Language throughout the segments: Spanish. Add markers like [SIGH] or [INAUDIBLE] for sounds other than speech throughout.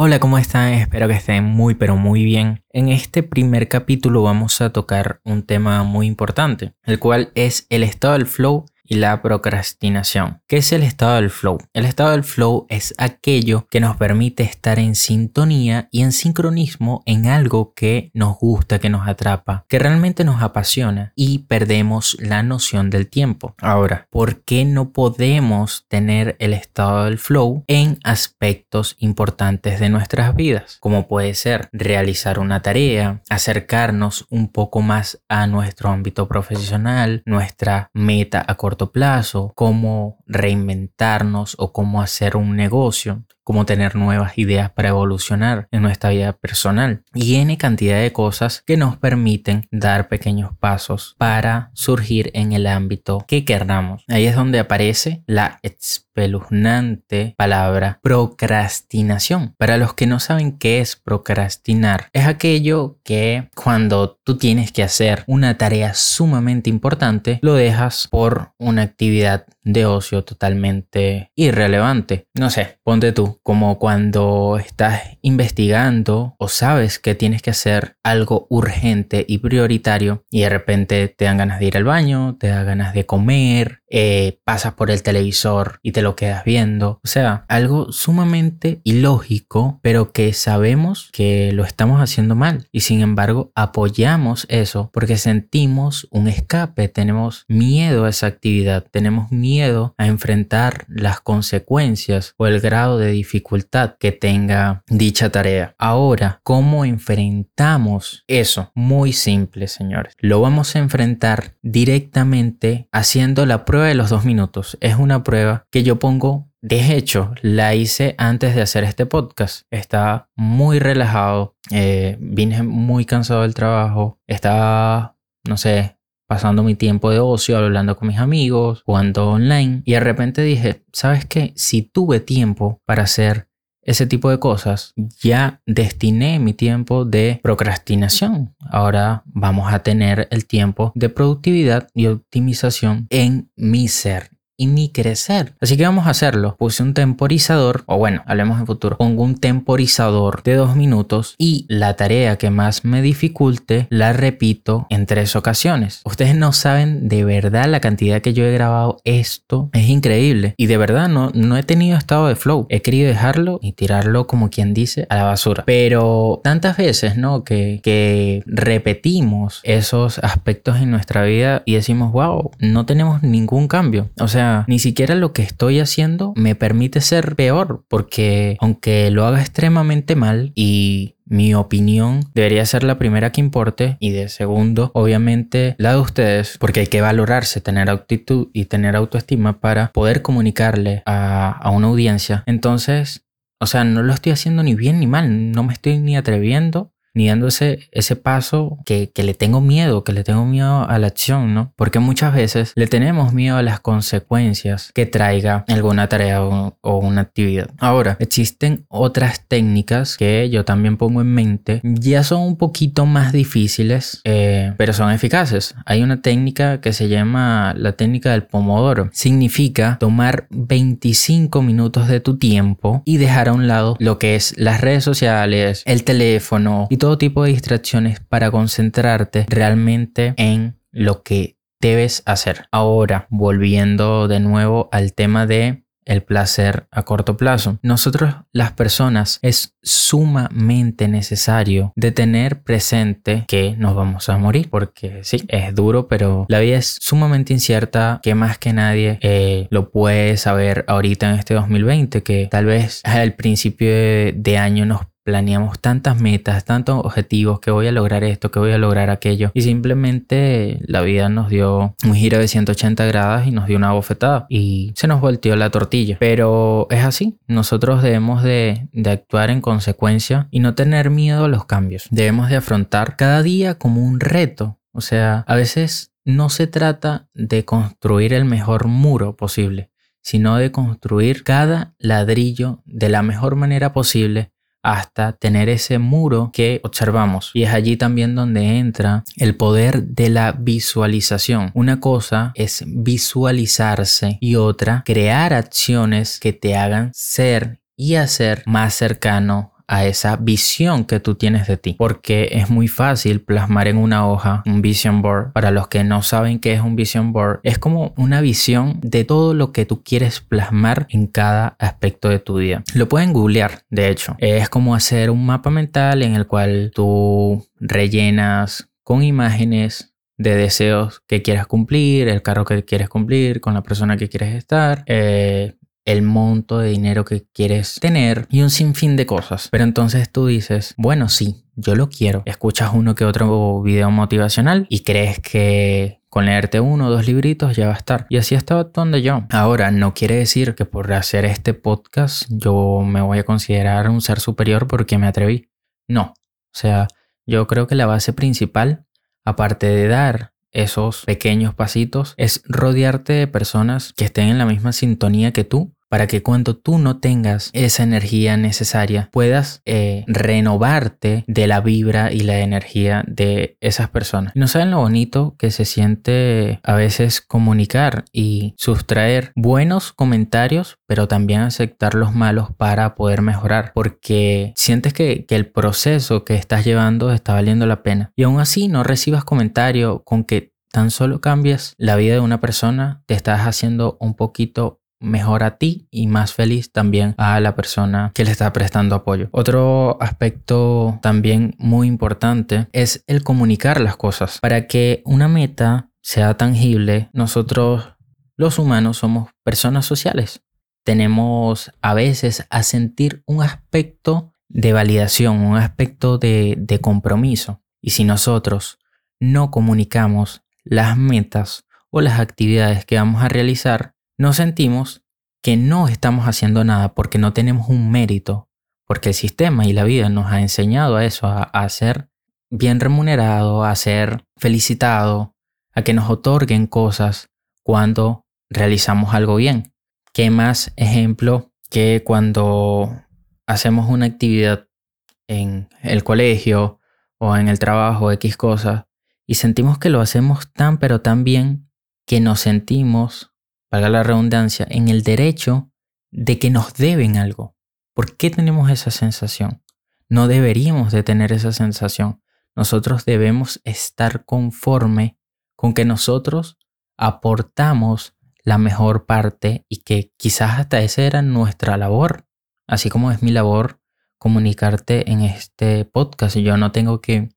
Hola, ¿cómo están? Espero que estén muy pero muy bien. En este primer capítulo vamos a tocar un tema muy importante, el cual es el estado del flow y la procrastinación. ¿Qué es el estado del flow? El estado del flow es aquello que nos permite estar en sintonía y en sincronismo en algo que nos gusta, que nos atrapa, que realmente nos apasiona y perdemos la noción del tiempo. Ahora, ¿por qué no podemos tener el estado del flow en aspectos importantes de nuestras vidas? Como puede ser realizar una tarea, acercarnos un poco más a nuestro ámbito profesional, nuestra meta a corto plazo, cómo reinventarnos o cómo hacer un negocio, cómo tener nuevas ideas para evolucionar en nuestra vida personal y N cantidad de cosas que nos permiten dar pequeños pasos para surgir en el ámbito que queramos. Ahí es donde aparece la espeluznante palabra procrastinación. Para los que no saben qué es procrastinar, es aquello que cuando tú tienes que hacer una tarea sumamente importante, lo dejas por una actividad de ocio totalmente irrelevante. No sé, ponte tú, como cuando estás investigando o sabes que tienes que hacer algo urgente y prioritario y de repente te dan ganas de ir al baño, te da ganas de comer, eh, pasas por el televisor y te lo quedas viendo. O sea, algo sumamente ilógico, pero que sabemos que lo estamos haciendo mal y sin embargo apoyamos eso porque sentimos un escape, tenemos miedo a esa actividad, tenemos miedo a enfrentar las consecuencias o el grado de dificultad que tenga dicha tarea. Ahora, ¿cómo enfrentamos eso? Muy simple, señores. Lo vamos a enfrentar directamente haciendo la prueba de los dos minutos. Es una prueba que yo pongo de hecho, la hice antes de hacer este podcast. Estaba muy relajado, eh, vine muy cansado del trabajo, estaba, no sé, pasando mi tiempo de ocio, hablando con mis amigos, jugando online. Y de repente dije, ¿sabes qué? Si tuve tiempo para hacer ese tipo de cosas, ya destiné mi tiempo de procrastinación. Ahora vamos a tener el tiempo de productividad y optimización en mi ser y ni crecer. Así que vamos a hacerlo. Puse un temporizador, o bueno, hablemos en futuro. Pongo un temporizador de dos minutos y la tarea que más me dificulte la repito en tres ocasiones. Ustedes no saben de verdad la cantidad que yo he grabado esto. Es increíble. Y de verdad no, no he tenido estado de flow. He querido dejarlo y tirarlo como quien dice a la basura. Pero tantas veces, ¿no? Que, que repetimos esos aspectos en nuestra vida y decimos, wow, no tenemos ningún cambio. O sea, ni siquiera lo que estoy haciendo me permite ser peor, porque aunque lo haga extremadamente mal y mi opinión debería ser la primera que importe y de segundo, obviamente, la de ustedes, porque hay que valorarse, tener actitud y tener autoestima para poder comunicarle a, a una audiencia. Entonces, o sea, no lo estoy haciendo ni bien ni mal, no me estoy ni atreviendo ni dándose ese paso que, le tengo miedo, que le tengo miedo a la acción, ¿no? Porque muchas veces le tenemos miedo a las consecuencias que traiga alguna tarea o, una actividad. Ahora, existen otras técnicas que yo también pongo en mente, ya son un poquito más difíciles, eh, pero son eficaces. Hay una técnica que se llama la técnica del pomodoro. Significa tomar 25 minutos de tu tiempo y dejar a un lado lo que es las redes sociales, el teléfono y todo tipo de distracciones para concentrarte realmente en lo que debes hacer. Ahora, volviendo de nuevo al tema de el placer a corto plazo. Nosotros las personas es sumamente necesario de tener presente que nos vamos a morir porque sí, es duro, pero la vida es sumamente incierta que más que nadie eh, lo puede saber ahorita en este 2020 que tal vez al principio de, de año nos planeamos tantas metas, tantos objetivos, que voy a lograr esto, que voy a lograr aquello, y simplemente la vida nos dio un giro de 180 grados y nos dio una bofetada y se nos volteó la tortilla. Pero es así, nosotros debemos de, de actuar en consecuencia y no tener miedo a los cambios. Debemos de afrontar cada día como un reto. O sea, a veces no se trata de construir el mejor muro posible, sino de construir cada ladrillo de la mejor manera posible hasta tener ese muro que observamos. Y es allí también donde entra el poder de la visualización. Una cosa es visualizarse y otra crear acciones que te hagan ser y hacer más cercano a esa visión que tú tienes de ti. Porque es muy fácil plasmar en una hoja un vision board. Para los que no saben qué es un vision board, es como una visión de todo lo que tú quieres plasmar en cada aspecto de tu vida. Lo pueden googlear, de hecho. Es como hacer un mapa mental en el cual tú rellenas con imágenes de deseos que quieras cumplir, el carro que quieres cumplir, con la persona que quieres estar, eh, el monto de dinero que quieres tener y un sinfín de cosas. Pero entonces tú dices, bueno, sí, yo lo quiero. Escuchas uno que otro video motivacional y crees que con leerte uno o dos libritos ya va a estar. Y así estaba actuando yo. Ahora, no quiere decir que por hacer este podcast yo me voy a considerar un ser superior porque me atreví. No. O sea, yo creo que la base principal, aparte de dar esos pequeños pasitos, es rodearte de personas que estén en la misma sintonía que tú para que cuando tú no tengas esa energía necesaria puedas eh, renovarte de la vibra y la energía de esas personas. no saben lo bonito que se siente a veces comunicar y sustraer buenos comentarios, pero también aceptar los malos para poder mejorar, porque sientes que, el proceso que estás llevando está valiendo la pena. Y aún así no recibas comentario con que tan solo cambias la vida de una persona, te estás haciendo un poquito mejor a ti y más feliz también a la persona que le está prestando apoyo. Otro aspecto también muy importante es el comunicar las cosas. Para que una meta sea tangible, nosotros los humanos somos personas sociales. Tenemos a veces a sentir un aspecto de validación, un aspecto de, de compromiso. Y si nosotros no comunicamos las metas o las actividades que vamos a realizar, no sentimos que no estamos haciendo nada porque no tenemos un mérito, porque el sistema y la vida nos ha enseñado a eso, a, ser bien remunerado, a ser felicitado, a que nos otorguen cosas cuando realizamos algo bien. ¿Qué más ejemplo que cuando hacemos una actividad en el colegio o en el trabajo, X cosas, y sentimos que lo hacemos tan pero tan bien que nos sentimos valga la redundancia, en el derecho de que nos deben algo. ¿Por qué tenemos esa sensación? No deberíamos de tener esa sensación. Nosotros debemos estar conforme con que nosotros aportamos la mejor parte y que quizás hasta esa era nuestra labor, así como es mi labor comunicarte en este podcast. Yo no tengo que,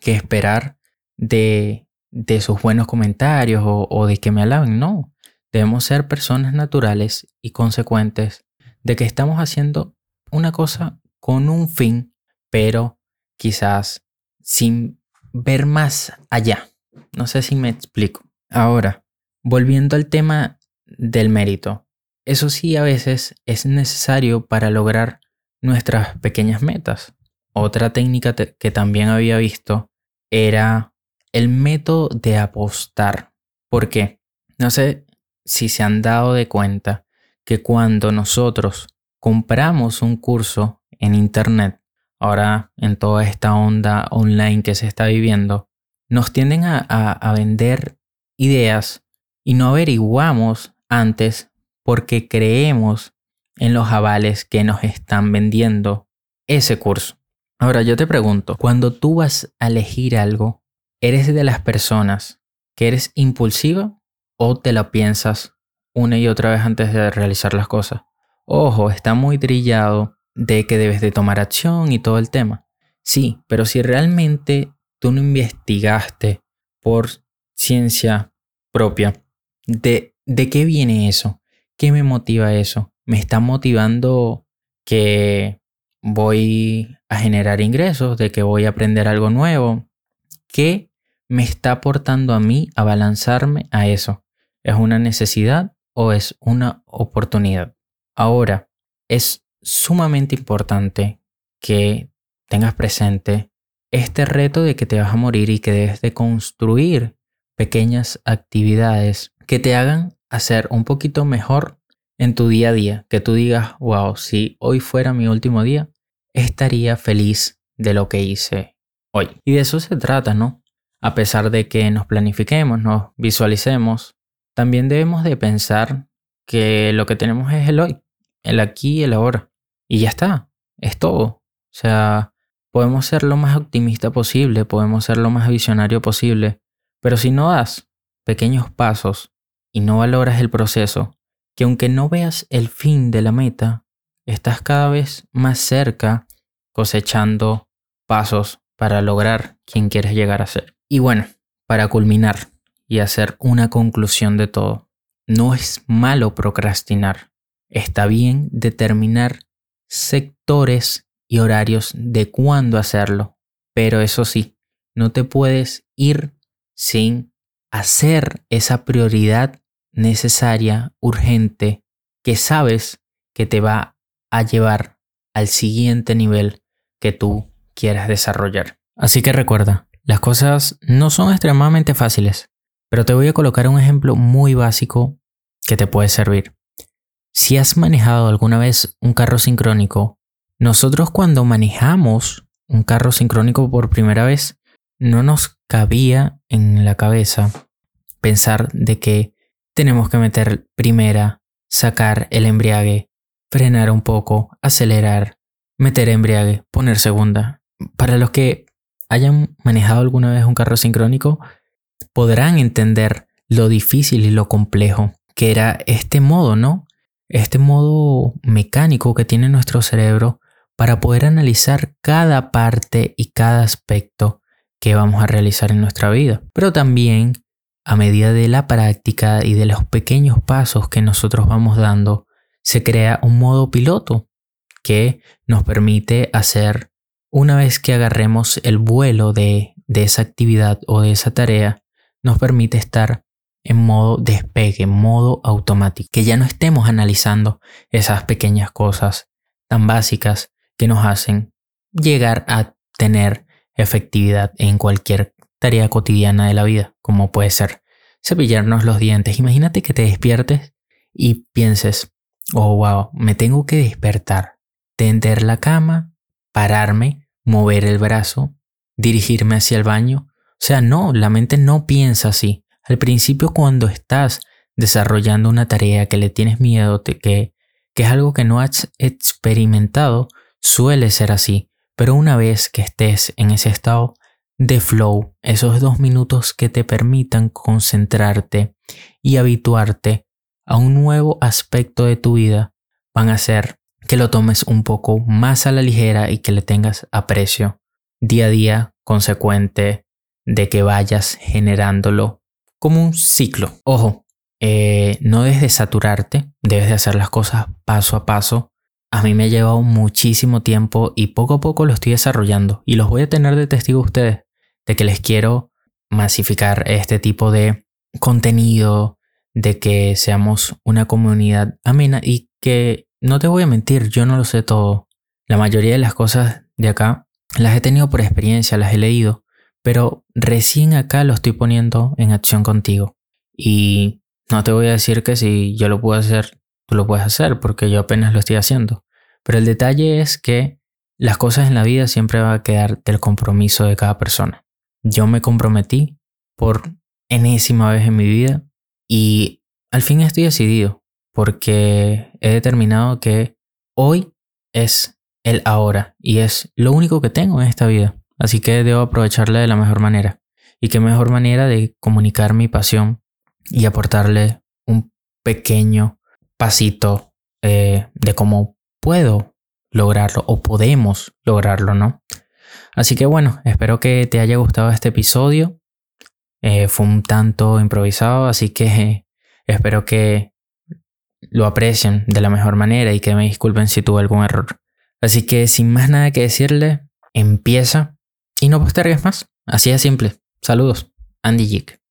que esperar de, de sus buenos comentarios o, o de que me alaben, no. Debemos ser personas naturales y consecuentes de que estamos haciendo una cosa con un fin, pero quizás sin ver más allá. No sé si me explico. Ahora, volviendo al tema del mérito. Eso sí a veces es necesario para lograr nuestras pequeñas metas. Otra técnica que también había visto era el método de apostar. ¿Por qué? No sé si se han dado de cuenta que cuando nosotros compramos un curso en Internet, ahora en toda esta onda online que se está viviendo, nos tienden a, vender ideas y no averiguamos antes porque creemos en los avales que nos están vendiendo ese curso. Ahora yo te pregunto, cuando tú vas a elegir algo, ¿eres de las personas que eres impulsiva o te lo piensas una y otra vez antes de realizar las cosas. Ojo, está muy trillado de que debes de tomar acción y todo el tema. Sí, pero si realmente tú no investigaste por ciencia propia, ¿de, de qué viene eso? ¿Qué me motiva eso? ¿Me está motivando que voy a generar ingresos, de que voy a aprender algo nuevo? ¿Qué me está aportando a mí a balanzarme a eso? ¿Es una necesidad o es una oportunidad? Ahora, es sumamente importante que tengas presente este reto de que te vas a morir y que debes de construir pequeñas actividades que te hagan hacer un poquito mejor en tu día a día, que tú digas, wow, si hoy fuera mi último día, estaría feliz de lo que hice hoy. Y de eso se trata, ¿no? A pesar de que nos planifiquemos, nos visualicemos, también debemos de pensar que lo que tenemos es el hoy, el aquí y el ahora. Y ya está, es todo. sea, podemos ser lo más optimista posible, podemos ser lo más visionario posible, pero si no das pequeños pasos y no valoras el proceso, que aunque no veas el fin de la meta, estás cada vez más cerca cosechando pasos para lograr quien quieres llegar a ser. Y bueno, para culminar y hacer una conclusión de todo, no es malo procrastinar. Está bien determinar sectores y horarios de cuándo hacerlo, pero eso sí, no te puedes ir sin hacer esa prioridad necesaria, urgente, que sabes que te va a llevar al siguiente nivel que tú quieras desarrollar. Así que recuerda, las cosas no son extremadamente fáciles, pero te voy a colocar un ejemplo muy básico que te puede servir. Si has manejado alguna vez un carro sincrónico, nosotros cuando manejamos un carro sincrónico por primera vez, no nos cabía en la cabeza pensar de que tenemos que meter primera, sacar el embriague, frenar un poco, acelerar, meter embriague, poner segunda. Para los que hayan manejado alguna vez un carro sincrónico, podrán entender lo difícil y lo complejo que era este modo, ¿no? Este modo mecánico que tiene nuestro cerebro para poder analizar cada parte y cada aspecto que vamos a realizar en nuestra vida. Pero también a medida de la práctica y de los pequeños pasos que nosotros vamos dando, se crea un modo piloto que nos permite hacer, una vez que agarremos el vuelo de, de esa actividad o de esa tarea, nos permite estar en modo despegue, en modo automático, que ya no estemos analizando esas pequeñas cosas tan básicas que nos hacen llegar a tener efectividad en cualquier tarea cotidiana de la vida, como puede ser cepillarnos los dientes. Imagínate que te despiertes y pienses, oh wow, me tengo que despertar, tender la cama, pararme, mover el brazo, dirigirme hacia el baño. O sea, no, la mente no piensa así. Al principio cuando estás desarrollando una tarea que le tienes miedo, que, que es algo que no has experimentado, suele ser así. Pero una vez que estés en ese estado de flow, esos dos minutos que te permitan concentrarte y habituarte a un nuevo aspecto de tu vida, van a hacer que lo tomes un poco más a la ligera y que le tengas aprecio día a día consecuente de que vayas generándolo como un ciclo. Ojo, eh, no debes de saturarte, debes de hacer las cosas paso a paso a mí me ha llevado muchísimo tiempo y poco a poco lo estoy desarrollando y los voy a tener de testigo ustedes de que les quiero masificar este tipo de contenido, de que seamos una comunidad amena y que no te voy a mentir, yo no lo sé todo. La mayoría de las cosas de acá las he tenido por experiencia, las he leído, pero recién acá lo estoy poniendo en acción contigo. Y no te voy a decir que si yo lo puedo hacer, tú lo puedes hacer, porque yo apenas lo estoy haciendo. Pero el detalle es que las cosas en la vida siempre van a quedar del compromiso de cada persona. Yo me comprometí por enésima vez en mi vida y al fin estoy decidido porque he determinado que hoy es el ahora y es lo único que tengo en esta vida. Así que debo aprovecharla de la mejor manera. Y qué mejor manera de comunicar mi pasión y aportarle un pequeño pasito eh, de cómo puedo lograrlo o podemos lograrlo, ¿no? Así que bueno, espero que te haya gustado este episodio. Eh, fue un tanto improvisado, así que [LAUGHS] espero que lo aprecien de la mejor manera y que me disculpen si tuve algún error. Así que sin más nada que decirle, empieza y no postergues más. Así de simple. Saludos, Andy Jick.